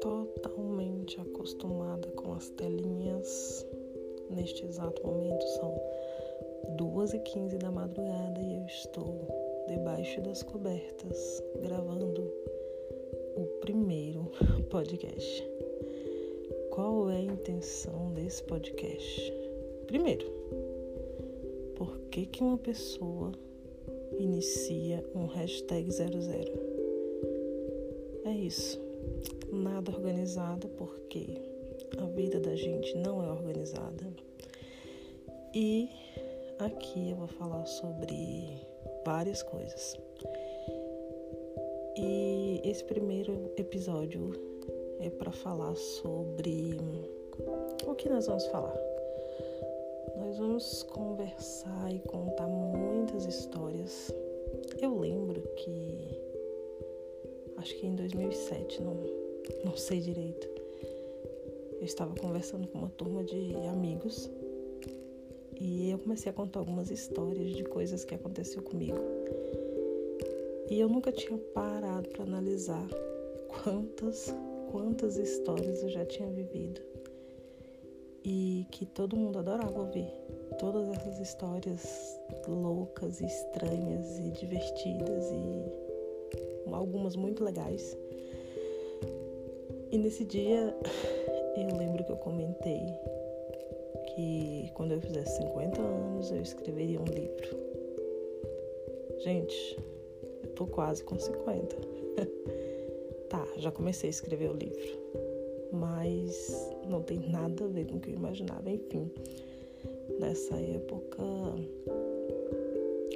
Totalmente acostumada com as telinhas. Neste exato momento são 2h15 da madrugada e eu estou debaixo das cobertas gravando o primeiro podcast. Qual é a intenção desse podcast? Primeiro, por que, que uma pessoa inicia um hashtag 00? É isso. Nada organizado porque a vida da gente não é organizada. E aqui eu vou falar sobre várias coisas. E esse primeiro episódio é para falar sobre o que nós vamos falar. Nós vamos conversar e contar muitas histórias. Eu lembro que acho que em 2007, não, não sei direito. Eu estava conversando com uma turma de amigos e eu comecei a contar algumas histórias de coisas que aconteceu comigo. E eu nunca tinha parado para analisar quantas, quantas histórias eu já tinha vivido. E que todo mundo adorava ouvir. Todas essas histórias loucas, estranhas e divertidas e algumas muito legais. E nesse dia eu lembro que eu comentei que quando eu fizesse 50 anos eu escreveria um livro. Gente, eu tô quase com 50. tá, já comecei a escrever o livro, mas não tem nada a ver com o que eu imaginava. Enfim, nessa época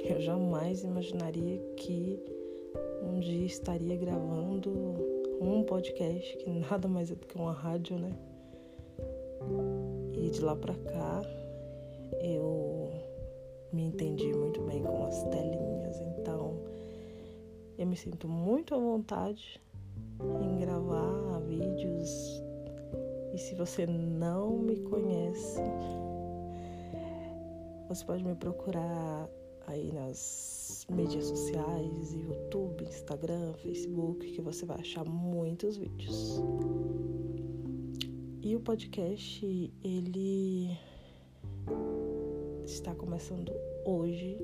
eu jamais imaginaria que um dia estaria gravando um podcast, que nada mais é do que uma rádio, né? E de lá para cá eu me entendi muito bem com as telinhas, então eu me sinto muito à vontade em gravar vídeos. E se você não me conhece, você pode me procurar aí nas mídias sociais, YouTube, Instagram, Facebook, que você vai achar muitos vídeos. E o podcast, ele está começando hoje.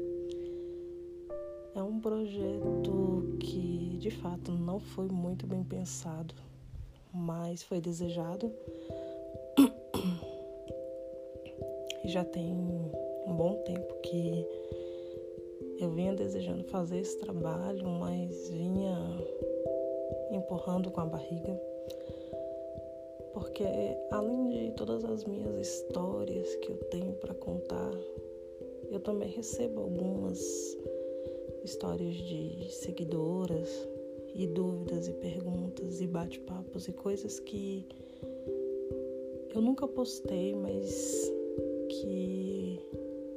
É um projeto que de fato não foi muito bem pensado, mas foi desejado. E já tem um bom tempo que eu vinha desejando fazer esse trabalho, mas vinha empurrando com a barriga porque além de todas as minhas histórias que eu tenho para contar, eu também recebo algumas histórias de seguidoras e dúvidas e perguntas e bate-papos e coisas que eu nunca postei, mas que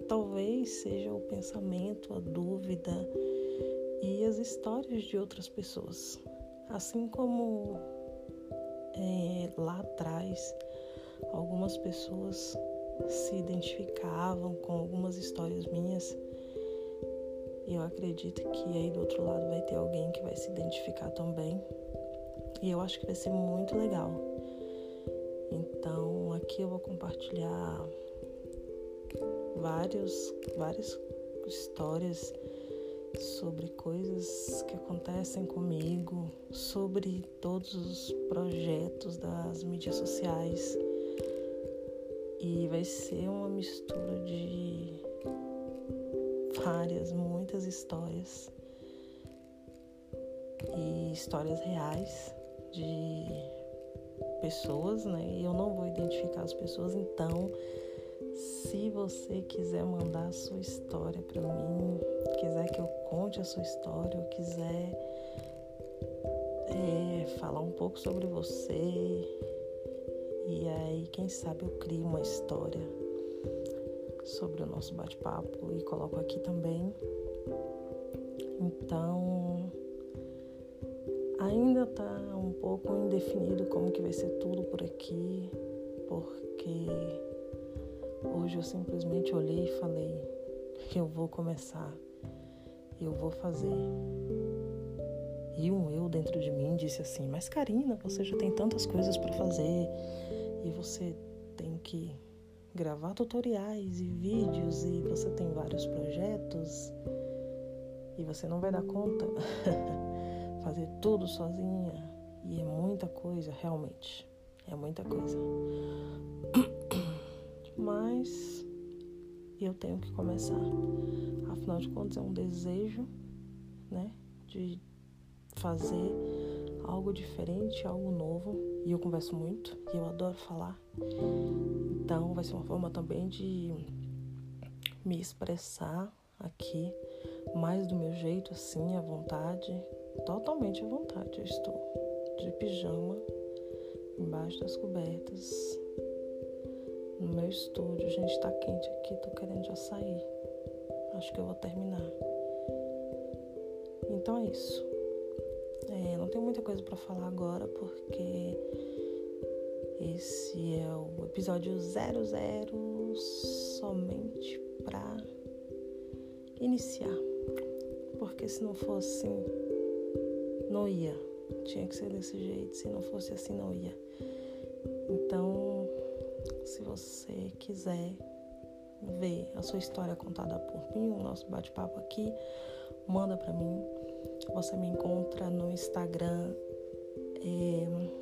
talvez seja o pensamento, a dúvida e as histórias de outras pessoas. Assim como é, lá atrás algumas pessoas se identificavam com algumas histórias minhas. E eu acredito que aí do outro lado vai ter alguém que vai se identificar também. E eu acho que vai ser muito legal. Então aqui eu vou compartilhar vários, várias histórias sobre coisas que acontecem comigo, sobre todos os projetos das mídias sociais. E vai ser uma mistura de várias, muitas histórias e histórias reais de pessoas, né? E eu não vou identificar as pessoas, então se você quiser mandar a sua história para mim, quiser que eu conte a sua história, ou quiser é, falar um pouco sobre você, e aí quem sabe eu crio uma história sobre o nosso bate-papo e coloco aqui também. Então, ainda tá um pouco indefinido como que vai ser tudo por aqui, porque Hoje eu simplesmente olhei e falei eu vou começar. eu vou fazer. E um eu dentro de mim disse assim: Mas Karina, você já tem tantas coisas para fazer e você tem que gravar tutoriais e vídeos e você tem vários projetos e você não vai dar conta? Fazer tudo sozinha e é muita coisa realmente é muita coisa. Mas eu tenho que começar. Afinal de contas é um desejo né de fazer algo diferente algo novo e eu converso muito e eu adoro falar então vai ser uma forma também de me expressar aqui mais do meu jeito, assim, à vontade, totalmente à vontade. Eu estou de pijama, embaixo das cobertas, no meu estúdio. Gente, tá quente aqui, tô querendo já sair. Acho que eu vou terminar. Então é isso. É, não tenho muita coisa para falar agora porque esse é o episódio 00 somente para iniciar. Porque se não fosse assim, não ia. Tinha que ser desse jeito. Se não fosse assim, não ia. Então, se você quiser ver a sua história contada por mim, o nosso bate-papo aqui, manda para mim. Você me encontra no Instagram. É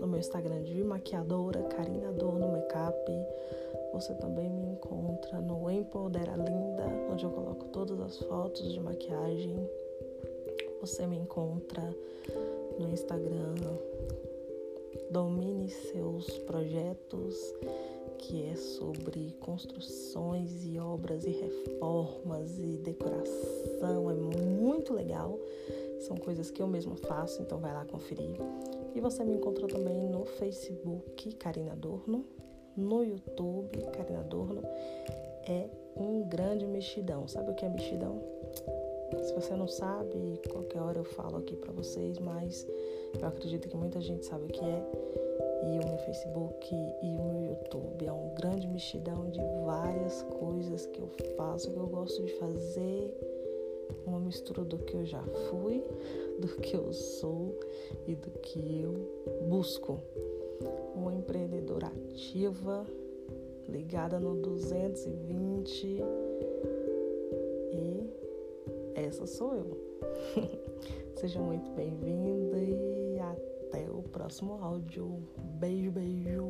no meu Instagram de maquiadora, Karina Adorno Makeup. Você também me encontra no Empodera Linda, onde eu coloco todas as fotos de maquiagem. Você me encontra no Instagram Domine Seus Projetos, que é sobre construções e obras e reformas e decoração. É muito legal. São coisas que eu mesma faço, então vai lá conferir. E você me encontra também no Facebook, Karina Adorno, no YouTube, Karina Adorno. É um grande mexidão. Sabe o que é mexidão? Se você não sabe, qualquer hora eu falo aqui para vocês, mas eu acredito que muita gente sabe o que é. E o meu Facebook e o meu YouTube é um grande mexidão de várias coisas que eu faço, que eu gosto de fazer uma mistura do que eu já fui, do que eu sou e do que eu busco. Uma empreendedora ativa, ligada no 220 e essa sou eu. Seja muito bem-vinda e até o próximo áudio. Beijo, beijo.